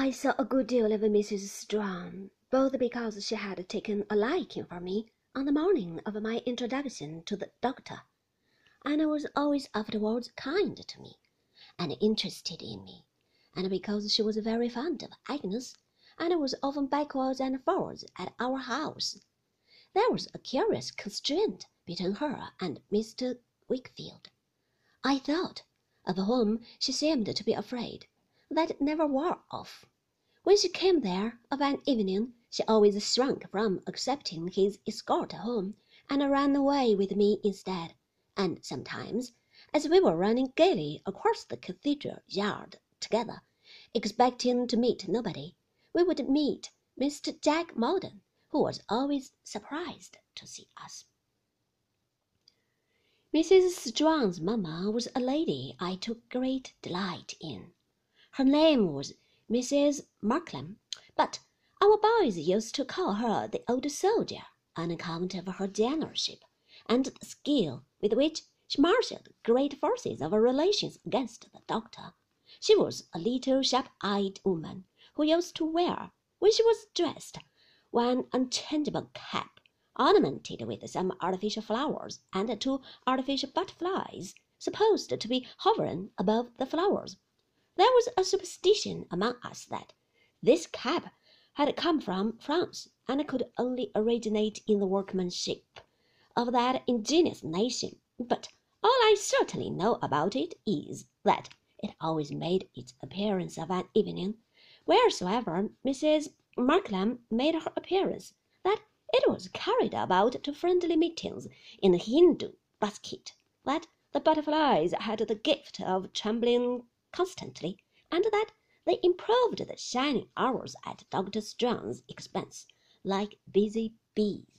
I saw a good deal of Mrs. Strong, both because she had taken a liking for me on the morning of my introduction to the doctor, and was always afterwards kind to me and interested in me, and because she was very fond of Agnes, and was often backwards and forwards at our house. There was a curious constraint between her and Mr. Wickfield, I thought, of whom she seemed to be afraid, that never wore off. When she came there of an evening, she always shrunk from accepting his escort home, and ran away with me instead, and sometimes, as we were running gaily across the cathedral yard together, expecting to meet nobody, we would meet Mr. Jack Maldon, who was always surprised to see us. Mrs. Strong's mamma was a lady I took great delight in. Her name was Mrs. Markleham, but our boys used to call her the old soldier on account of her generalship and the skill with which she marshalled great forces of her relations against the doctor. She was a little sharp-eyed woman who used to wear, when she was dressed, one unchangeable cap ornamented with some artificial flowers and two artificial butterflies, supposed to be hovering above the flowers. There was a superstition among us that this cap had come from France and could only originate in the workmanship of that ingenious nation, but all I certainly know about it is that it always made its appearance of an evening, wheresoever Mrs. Markleham made her appearance, that it was carried about to friendly meetings in a Hindoo basket, that the butterflies had the gift of trembling constantly, and that they improved the shining hours at Dr. Strong's expense, like busy bees.